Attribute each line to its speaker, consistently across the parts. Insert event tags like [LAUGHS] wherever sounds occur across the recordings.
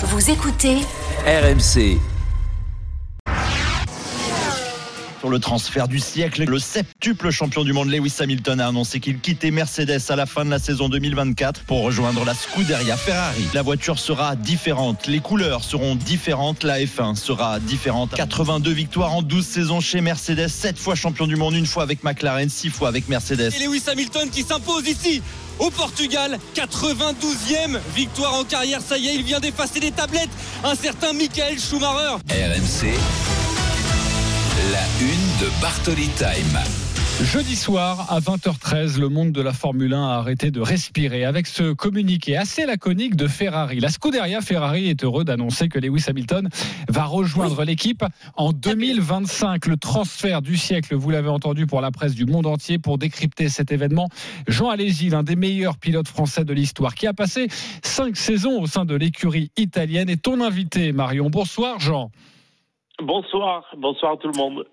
Speaker 1: Vous écoutez
Speaker 2: RMC.
Speaker 3: Sur le transfert du siècle, le septuple champion du monde Lewis Hamilton a annoncé qu'il quittait Mercedes à la fin de la saison 2024 pour rejoindre la Scuderia Ferrari. La voiture sera différente, les couleurs seront différentes, la F1 sera différente. 82 victoires en 12 saisons chez Mercedes, 7 fois champion du monde, une fois avec McLaren, 6 fois avec Mercedes.
Speaker 4: Et Lewis Hamilton qui s'impose ici au Portugal. 92e victoire en carrière. Ça y est, il vient d'effacer les tablettes. Un certain Michael Schumacher.
Speaker 2: RMC. La une de Bartoli Time.
Speaker 5: Jeudi soir à 20h13, le monde de la Formule 1 a arrêté de respirer avec ce communiqué assez laconique de Ferrari. La Scuderia Ferrari est heureux d'annoncer que Lewis Hamilton va rejoindre l'équipe en 2025. Le transfert du siècle, vous l'avez entendu pour la presse du monde entier pour décrypter cet événement. Jean Alési, l'un des meilleurs pilotes français de l'histoire, qui a passé cinq saisons au sein de l'écurie italienne, est ton invité, Marion. Bonsoir, Jean.
Speaker 6: Bonsoir, bonsoir tout le monde.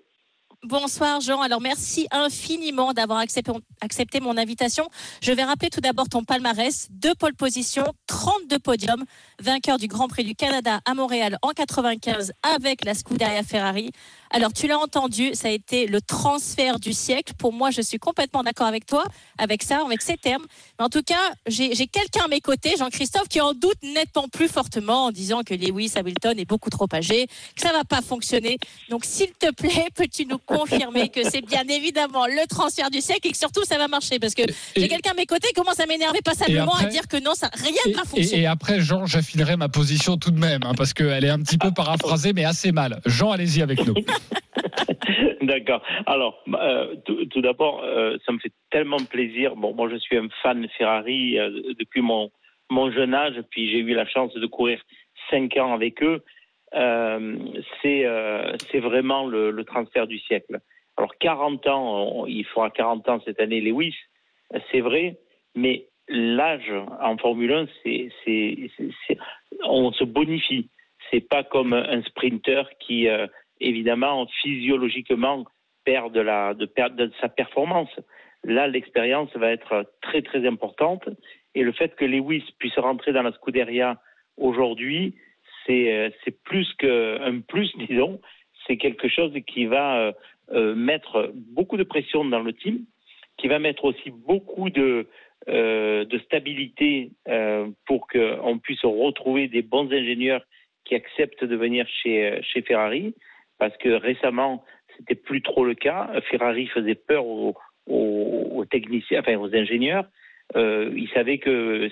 Speaker 7: Bonsoir Jean. Alors merci infiniment d'avoir accepté, accepté, mon invitation. Je vais rappeler tout d'abord ton palmarès. Deux pole positions, 32 podiums, vainqueur du Grand Prix du Canada à Montréal en 95 avec la Scuderia Ferrari. Alors tu l'as entendu, ça a été le transfert du siècle. Pour moi, je suis complètement d'accord avec toi, avec ça, avec ces termes. Mais en tout cas, j'ai quelqu'un à mes côtés, Jean-Christophe, qui en doute nettement plus fortement en disant que Lewis Hamilton est beaucoup trop âgé, que ça va pas fonctionner. Donc s'il te plaît, peux-tu nous confirmer que c'est bien évidemment le transfert du siècle et que surtout ça va marcher? Parce que j'ai quelqu'un à mes côtés qui commence à m'énerver passablement à dire que non, ça rien ne va fonctionner.
Speaker 5: Et, après, Jean, j'affinerai ma position tout de même, hein, parce qu'elle est un petit peu [LAUGHS] paraphrasée, mais assez mal. Jean, allez-y avec nous. [LAUGHS] [LAUGHS]
Speaker 6: D'accord. Alors, euh, tout, d'abord, euh, ça me fait tellement plaisir. Bon, moi, je suis un fan Ferrari euh, depuis mon, mon jeune âge, puis j'ai eu la chance de courir cinq ans avec eux. c'est vraiment le, transfert du siècle. Alors, 40 ans, il fera 40 ans cette année, Lewis, c'est vrai, mais l'âge en Formule 1, c'est, on se bonifie. C'est pas comme un sprinter qui évidemment, physiologiquement, perd de, la, de, de sa performance. Là, l'expérience va être très, très importante. Et le fait que Lewis puisse rentrer dans la Scuderia aujourd'hui, c'est euh, plus qu'un plus, disons. C'est quelque chose qui va euh, euh, mettre beaucoup de pression dans le team, qui va mettre aussi beaucoup de, de stabilité pour qu'on puisse retrouver des bons ingénieurs qui acceptent de venir chez, chez Ferrari parce que récemment, c'était plus trop le cas. Ferrari faisait peur aux, techniciens, enfin aux ingénieurs. Euh, ils savaient que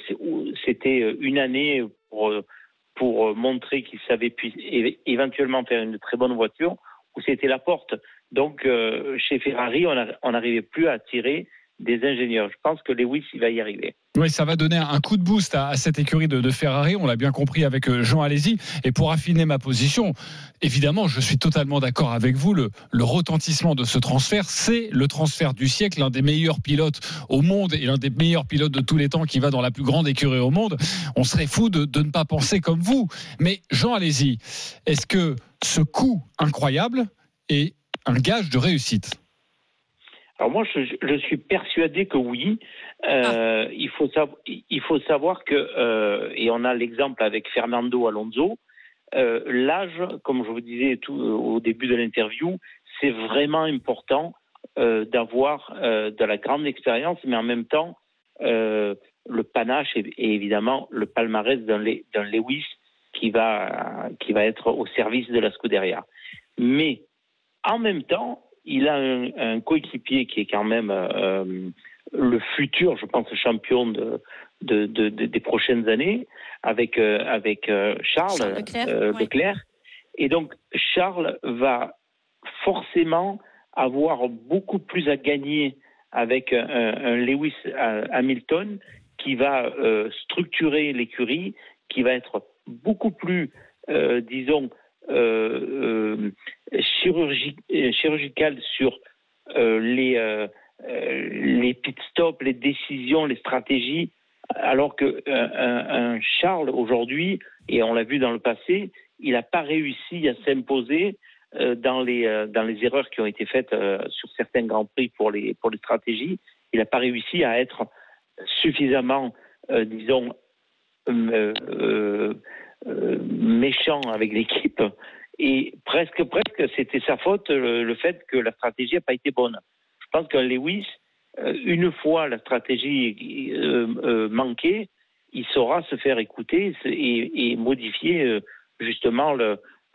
Speaker 6: c'était une année pour, pour montrer qu'ils savaient éventuellement faire une très bonne voiture, ou c'était la porte. Donc, euh, chez Ferrari, on n'arrivait plus à tirer des ingénieurs. Je pense que Lewis, il va y arriver.
Speaker 5: Oui, ça va donner un coup de boost à, cette écurie de, Ferrari, on l'a bien compris avec euh, Jean Alési. Et pour affiner ma position, évidemment, je suis totalement d'accord avec vous. Le, retentissement de ce transfert, c'est le transfert du siècle, l'un des meilleurs pilotes au monde et l'un des meilleurs pilotes de tous les temps qui va dans la plus grande écurie au monde. On serait fou de, ne pas penser comme vous. Mais Jean Alési, est-ce que ce coup incroyable est un gage de réussite?
Speaker 6: Alors moi, je, suis persuadé que oui. Euh, ah. il, faut il faut savoir que, euh, et on a l'exemple avec Fernando Alonso, euh, l'âge, comme je vous disais tout, au début de l'interview, c'est vraiment important d'avoir de la grande expérience, mais en même temps, le panache et, évidemment le palmarès d'un Lewis qui va, qui va être au service de la Scuderia. Mais en même temps, il a un, coéquipier qui est quand même euh, le futur, je pense, champion de, des prochaines années, avec, euh, avec euh, Charles, Leclerc, Et donc, Charles va forcément avoir beaucoup plus à gagner avec un, Lewis Hamilton qui va structurer l'écurie, qui va être beaucoup plus, disons, euh, euh, chirurgicale sur euh, les, les pit stops, les décisions, les stratégies, alors que un, Charles aujourd'hui, et on l'a vu dans le passé, il n'a pas réussi à s'imposer dans les erreurs qui ont été faites sur certains grands prix pour les stratégies. Il n'a pas réussi à être suffisamment, disons, méchant avec l'équipe. Et presque, presque, c'était sa faute le, fait que la stratégie n'a pas été bonne. Je pense que Lewis, une fois la stratégie manquée, il saura se faire écouter et, modifier justement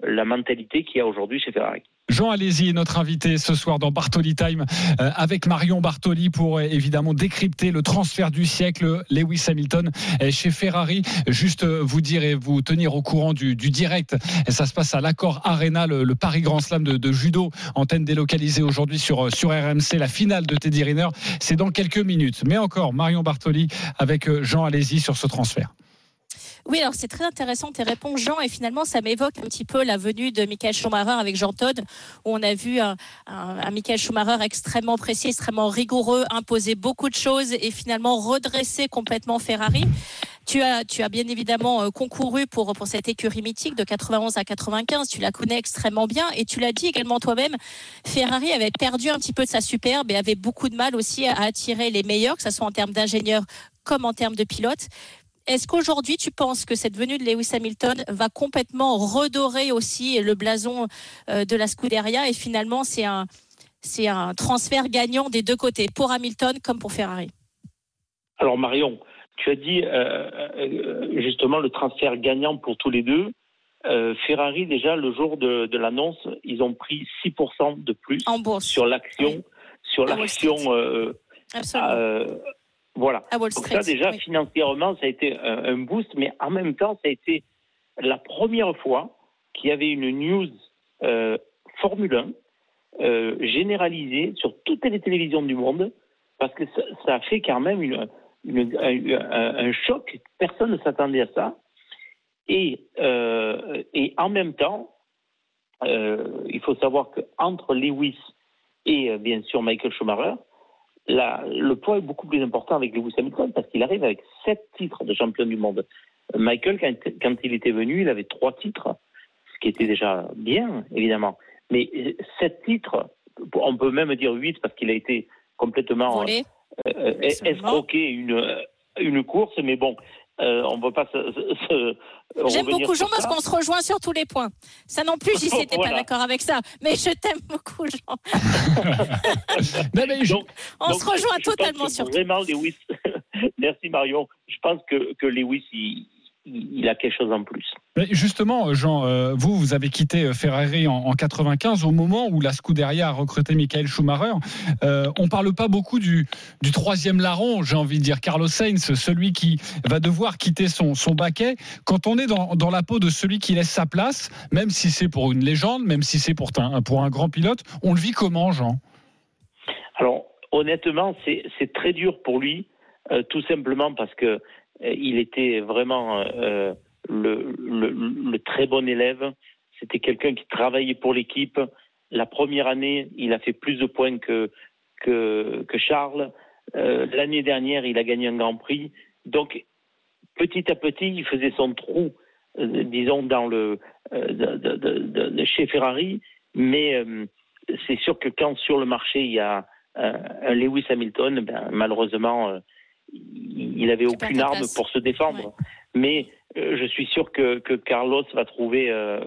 Speaker 6: la mentalité qu'il y a aujourd'hui chez Ferrari.
Speaker 5: Jean Alési est notre invité ce soir dans Bartoli Time euh, avec Marion Bartoli pour euh, évidemment décrypter le transfert du siècle Lewis Hamilton euh, chez Ferrari. Juste vous dire et vous tenir au courant du, direct. ça se passe à l'accord Arena, le, Paris Grand Slam de, judo, antenne délocalisée aujourd'hui sur, sur RMC. La finale de Teddy Riner, c'est dans quelques minutes. Mais encore, Marion Bartoli avec Jean Alési sur ce transfert.
Speaker 7: Oui, alors c'est très intéressant tes réponses, Jean, et finalement ça m'évoque un petit peu la venue de Michael Schumacher avec Jean Todd, où on a vu un, Michael Schumacher extrêmement précis, extrêmement rigoureux, imposer beaucoup de choses et finalement redresser complètement Ferrari. Tu as, bien évidemment euh, concouru pour, pour cette écurie mythique de 91 à 95. Tu la connais extrêmement bien et tu l'as dit également toi-même. Ferrari avait perdu un petit peu de sa superbe et avait beaucoup de mal aussi à attirer les meilleurs, que ce soit en termes d'ingénieurs comme en termes de pilotes. Est-ce qu'aujourd'hui, tu penses que cette venue de Lewis Hamilton va complètement redorer aussi le blason euh, de la Scuderia et finalement, c'est un, c'est un transfert gagnant des deux côtés, pour Hamilton comme pour Ferrari?
Speaker 6: Alors Marion, tu as dit euh, euh, justement le transfert gagnant pour tous les deux. Ferrari, déjà, le jour de, l'annonce, ils ont pris 6% de plus sur l'action, sur l'action voilà. Donc ça, déjà, financièrement, ça a été un, boost, mais en même temps, ça a été la première fois qu'il y avait une news euh, Formule 1 euh, généralisée sur toutes les télévisions du monde, parce que ça, a fait quand même une, un, choc. Personne ne s'attendait à ça. Et, euh, et en même temps, il faut savoir qu'entre Lewis et bien sûr Michael Schumacher, le poids est beaucoup plus important avec Lewis Hamilton parce qu'il arrive avec sept titres de champion du monde. Michael, quand, il était venu, il avait trois titres, ce qui était déjà bien, évidemment. Mais sept titres, on peut même dire huit parce qu'il a été complètement euh, euh, escroqué une, une course, mais bon, euh, on ne peut pas se.
Speaker 7: J'aime beaucoup Jean parce qu'on se rejoint sur tous les points. Ça non plus, [LAUGHS] j'y n'étais pas d'accord avec ça. Mais je t'aime beaucoup, Jean. [LAUGHS] on se rejoint totalement sur
Speaker 6: Vraiment, Lewis. [LAUGHS] Merci Marion. Je pense que, que Lewis, il, il a quelque chose en plus.
Speaker 5: Justement, Jean, euh, vous, vous avez quitté euh, Ferrari en, en 95 au moment où la Scuderia a recruté Michael Schumacher. Euh, on ne parle pas beaucoup du, du troisième larron, j'ai envie de dire Carlos Sainz, celui qui va devoir quitter son, son baquet. Quand on est dans, dans, la peau de celui qui laisse sa place, même si c'est pour une légende, même si c'est pour un, pour un grand pilote, on le vit comment, Jean?
Speaker 6: Alors, honnêtement, c'est très dur pour lui, tout simplement parce que il était vraiment euh, le, très bon élève. C'était quelqu'un qui travaillait pour l'équipe. La première année, il a fait plus de points que, que, Charles. Euh, L'année dernière, il a gagné un Grand Prix. Donc, petit à petit, il faisait son trou, euh, disons, dans le, chez Ferrari. Mais c'est sûr que quand sur le marché, il y a un Lewis Hamilton, ben, malheureusement, il n'avait aucune arme pour se défendre. Mais euh, je suis sûr que, que Carlos va trouver euh,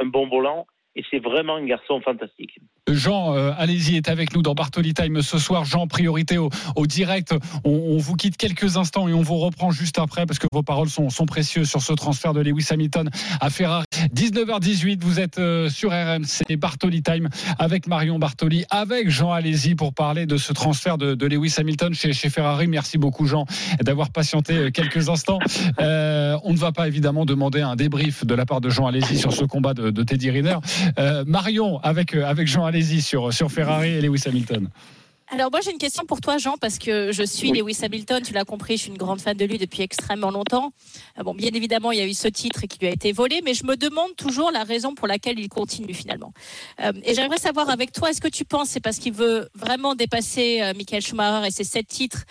Speaker 6: un bon volant et c'est vraiment un garçon fantastique.
Speaker 5: Jean, euh, allez-y, est avec nous dans Bartoli Time ce soir. Jean, priorité au, direct. On, vous quitte quelques instants et on vous reprend juste après parce que vos paroles sont, précieuses sur ce transfert de Lewis Hamilton à Ferrari. 19h18, vous êtes euh, sur RMC Bartoli Time avec Marion Bartoli, avec Jean Alési pour parler de ce transfert de, Lewis Hamilton chez, Ferrari. Merci beaucoup, Jean, d'avoir patienté euh, quelques instants. on ne va pas évidemment demander un débrief de la part de Jean Alési sur ce combat de, Teddy Riner. Marion, avec, avec Jean Alési sur, sur Ferrari et Lewis Hamilton.
Speaker 7: Alors moi j'ai une question pour toi Jean parce que je suis Lewis Hamilton, tu l'as compris, je suis une grande fan de lui depuis extrêmement longtemps. Euh, bon bien évidemment il y a eu ce titre qui lui a été volé, mais je me demande toujours la raison pour laquelle il continue finalement. Euh, et j'aimerais savoir avec toi, est-ce que tu penses c'est parce qu'il veut vraiment dépasser euh, Michael Schumacher et ses sept titres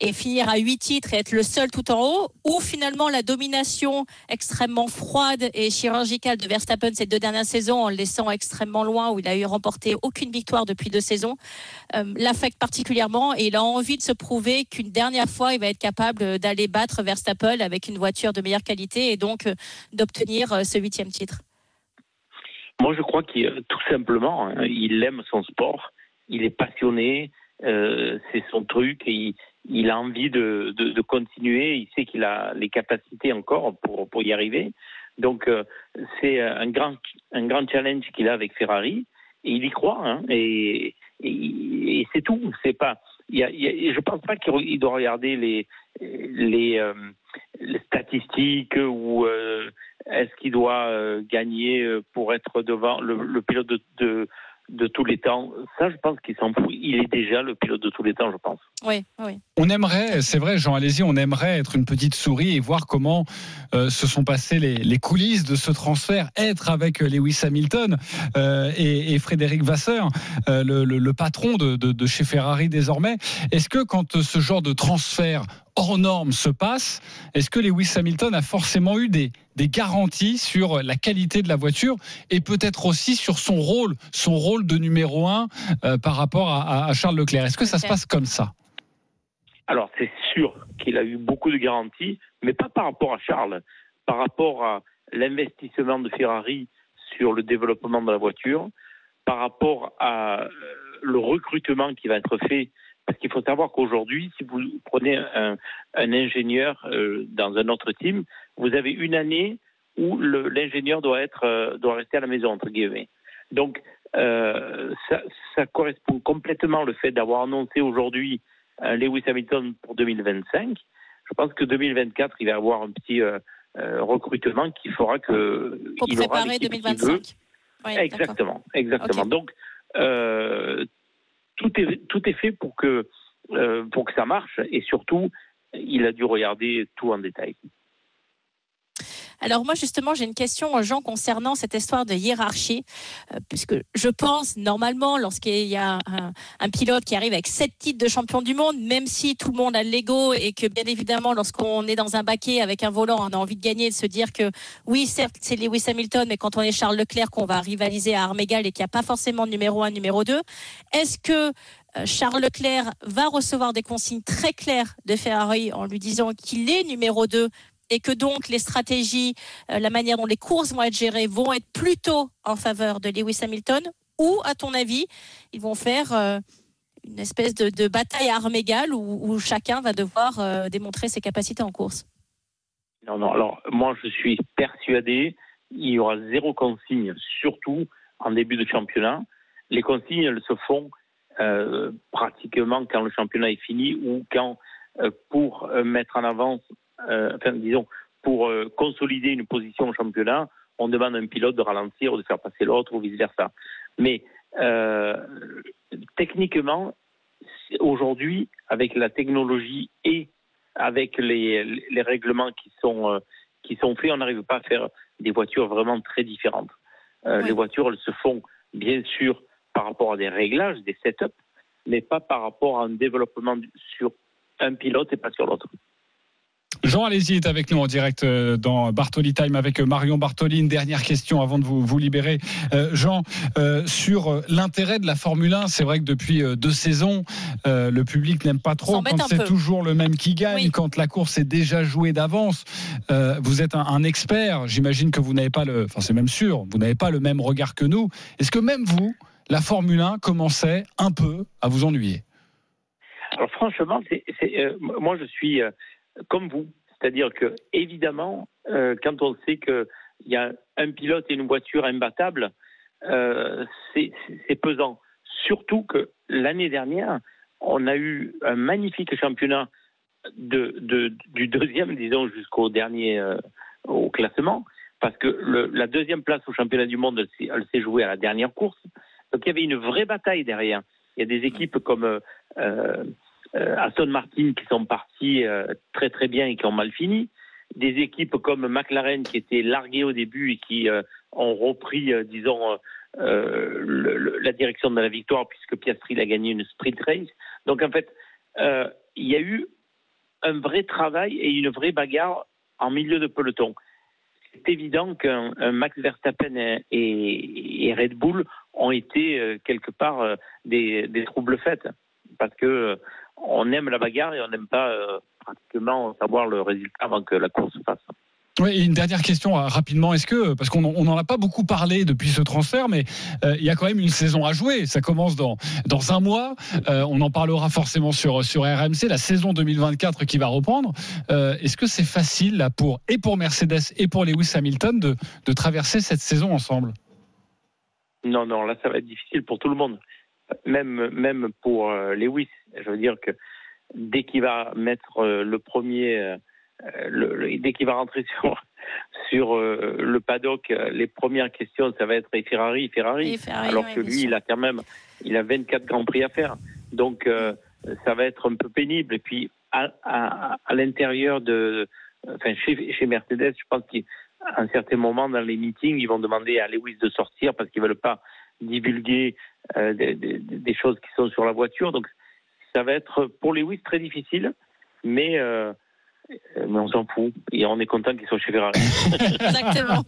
Speaker 7: et finir à 8 titres et être le seul tout en haut, ou finalement la domination extrêmement froide et chirurgicale de Verstappen ces deux dernières saisons en le laissant extrêmement loin où il a eu remporté aucune victoire depuis deux saisons, euh, l'affecte particulièrement et il a envie de se prouver qu'une dernière fois il va être capable d'aller battre Verstappen avec une voiture de meilleure qualité et donc euh, d'obtenir euh, ce huitième titre.
Speaker 6: Moi je crois qu'il tout simplement hein, il aime son sport, il est passionné, c'est son truc et il, a envie de, continuer, il sait qu'il a les capacités encore pour, y arriver. Donc euh, c'est un grand, challenge qu'il a avec Ferrari et il y croit. Hein, et, c'est tout. C'est pas. Il je pense pas qu'il doit regarder les euh, statistiques ou euh, est-ce qu'il doit gagner pour être devant le, le pilote de de tous les temps. Ça, je pense qu'il s'en fout. Il est déjà le pilote de tous les temps, je pense.
Speaker 7: Oui, oui.
Speaker 5: On aimerait, c'est vrai, Jean Alési, on aimerait être une petite souris et voir comment euh, se sont passées les, coulisses de ce transfert, être avec Lewis Hamilton euh, et, Frédéric Vasseur, euh, le, patron de, de, chez Ferrari désormais. Est-ce que quand ce genre de transfert hors norme se passe, est-ce que Lewis Hamilton a forcément eu des, garanties sur la qualité de la voiture et peut-être aussi sur son rôle, son rôle de numéro un euh, par rapport à, Charles Leclerc? Est-ce que ça se passe comme ça?
Speaker 6: Alors c'est sûr qu'il a eu beaucoup de garanties, mais pas par rapport à Charles, par rapport à l'investissement de Ferrari sur le développement de la voiture, par rapport à euh, le recrutement qui va être fait parce qu'il faut savoir qu'aujourd'hui, si vous prenez un, ingénieur euh, dans un autre team, vous avez une année où l'ingénieur doit être euh, doit rester à la maison entre guillemets. Donc euh, ça, ça, correspond complètement le fait d'avoir annoncé aujourd'hui Lewis Hamilton pour 2025. Je pense que 2024, il va y avoir un petit recrutement qui fera que
Speaker 7: pour il préparer 2025.
Speaker 6: exactement, exactement. Donc tout est, tout est fait pour que, euh, pour que ça marche et surtout, il a dû regarder tout en détail.
Speaker 7: Alors moi justement j'ai une question Jean concernant cette histoire de hiérarchie, euh, puisque je pense normalement lorsqu'il y a un, pilote qui arrive avec sept titres de champion du monde, même si tout le monde a l'ego et que bien évidemment lorsqu'on est dans un baquet avec un volant, on a envie de gagner, de se dire que oui certes c'est Lewis Hamilton, mais quand on est Charles Leclerc qu'on va rivaliser à armes égales et qu'il n'y a pas forcément numéro un, numéro deux, est-ce que euh, Charles Leclerc va recevoir des consignes très claires de Ferrari en lui disant qu'il est numéro 2 et que donc les stratégies, euh, la manière dont les courses vont être gérées vont être plutôt en faveur de Lewis Hamilton ou, à ton avis, ils vont faire euh, une espèce de, bataille à armes égales où, chacun va devoir euh, démontrer ses capacités en course?
Speaker 6: Non, non, alors moi je suis persuadé, il y aura zéro consigne, surtout en début de championnat. Les consignes, elles se font pratiquement quand le championnat est fini ou quand, pour mettre en avance enfin, disons, pour euh, consolider une position au championnat, on demande à un pilote de ralentir ou de faire passer l'autre ou vice-versa. Mais euh, techniquement, aujourd'hui, avec la technologie et avec les, les règlements qui sont, qui sont faits, on n'arrive pas à faire des voitures vraiment très différentes. Les voitures, elles se font bien sûr par rapport à des réglages, des setups, mais pas par rapport à un développement sur un pilote et pas sur l'autre.
Speaker 5: Jean Alési est avec nous en direct euh, dans Bartoli Time avec euh, Marion Bartoli. Une dernière question avant de vous, vous libérer. Euh, Jean, sur l'intérêt de la Formule 1, c'est vrai que depuis deux saisons, le public n'aime pas trop quand c'est toujours le même qui gagne, quand la course est déjà jouée d'avance. vous êtes un, expert, j'imagine que vous n'avez pas le, enfin c'est même sûr, vous n'avez pas le même regard que nous. Est-ce que même vous, la Formule 1 commençait un peu à vous ennuyer?
Speaker 6: Alors franchement, moi je suis comme vous. C'est-à-dire que, évidemment, euh, quand on sait qu'il y a un pilote et une voiture imbattable, euh, c'est pesant. Surtout que l'année dernière, on a eu un magnifique championnat du deuxième, [LAUGHS] disons, jusqu'au dernier euh, au classement, parce que la deuxième place au championnat du monde, elle, s'est jouée à la dernière course. Donc il y avait une vraie bataille derrière. Il y a des équipes comme euh, Aston Martin qui sont partis euh, très très bien et qui ont mal fini. Des équipes comme McLaren qui étaient larguées au début et qui euh, ont repris, disons, la direction de la victoire puisque Piastri a gagné une sprint race. Donc en fait, il y a eu un vrai travail et une vraie bagarre en milieu de peloton. C'est évident qu'un un Max Verstappen et, Red Bull ont été euh, quelque part euh, des, des troubles faits parce que euh, on aime la bagarre et on n'aime pas euh, pratiquement savoir le résultat avant que la course se fasse.
Speaker 5: Oui, et une dernière question euh, rapidement. Est-ce que, parce qu'on n'en a pas beaucoup parlé depuis ce transfert, mais euh, il y a quand même une saison à jouer. Ça commence dans, dans un mois. Euh, on en parlera forcément sur, sur RMC, la saison 2024 qui va reprendre. Euh, Est-ce que c'est facile là, pour, et pour Mercedes et pour Lewis Hamilton de, de traverser cette saison ensemble?
Speaker 6: Non, non, là, ça va être difficile pour tout le monde. Même, même pour euh, Lewis. Je veux dire que dès qu'il va mettre euh, le premier, euh, le- le- dès qu'il va rentrer [LAUGHS] sur, sur le paddock, les premières questions, ça va être et Ferrari, Ferrari.
Speaker 7: Et Ferrari,
Speaker 6: alors
Speaker 7: ouais,
Speaker 6: que lui, il a quand même, il a 24 grands prix à faire. Donc, euh, ça va être un peu pénible. Et puis, à, à, à l'intérieur de, enfin, chez, chez Mercedes, je pense qu'à un certain moment dans les meetings, ils vont demander à Lewis de sortir parce qu'ils veulent pas divulguer euh, des, des- des choses qui sont sur la voiture. Donc, ça va être pour Lewis très difficile, mais, euh, mais on s'en fout. Et on est content qu'ils soient chez Ferrari. [LAUGHS]
Speaker 7: Exactement.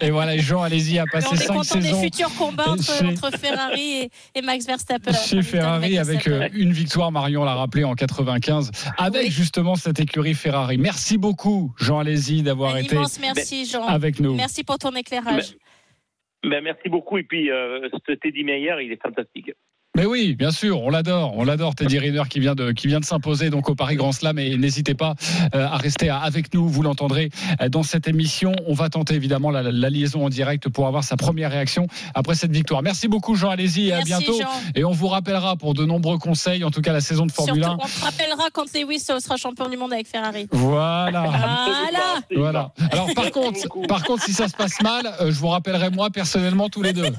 Speaker 5: Et voilà, Jean, allez-y, a
Speaker 7: Mais
Speaker 5: passé
Speaker 7: on est
Speaker 5: cinq
Speaker 7: content des
Speaker 5: saisons
Speaker 7: futurs combats entre,
Speaker 5: Chez-
Speaker 7: entre Ferrari et, et Max Verstappen. [LAUGHS]
Speaker 5: chez Ferrari avec euh, une victoire, Marion l'a rappelé en 95, avec
Speaker 7: Oui.
Speaker 5: justement cette écurie Ferrari. Merci beaucoup, Jean Alési, d'avoir été
Speaker 7: immense merci, Jean.
Speaker 5: avec nous.
Speaker 7: Merci pour ton éclairage.
Speaker 6: Ben, merci beaucoup. Et puis, euh, ce Teddy Meyer, il est fantastique.
Speaker 5: Mais oui, bien sûr, on l'adore, on l'adore Teddy Riner qui vient de qui vient de s'imposer donc au Paris Grand Slam et n'hésitez pas euh, à rester avec nous, vous l'entendrez euh, dans cette émission. On va tenter évidemment la, la liaison en direct pour avoir sa première réaction après cette victoire. Merci beaucoup Jean, allez-y et à
Speaker 7: Merci,
Speaker 5: bientôt.
Speaker 7: Jean.
Speaker 5: Et on vous rappellera pour de nombreux conseils, en tout cas la saison de Formule
Speaker 7: Surtout,
Speaker 5: 1.
Speaker 7: on te rappellera quand Lewis sera champion du monde avec Ferrari.
Speaker 5: Voilà.
Speaker 7: Voilà.
Speaker 5: Voilà. Alors par contre, par contre, si ça se passe mal, euh, je vous rappellerai moi personnellement tous les deux. [LAUGHS]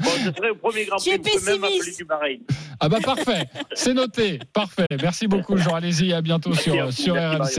Speaker 6: Bon, ce serait au premier Grand Prix. Du Bahreïn.
Speaker 5: Ah bah parfait, c'est noté, parfait. Merci beaucoup Jean, allez-y, à bientôt
Speaker 6: Merci
Speaker 5: sur
Speaker 6: à vous,
Speaker 5: sur RMC.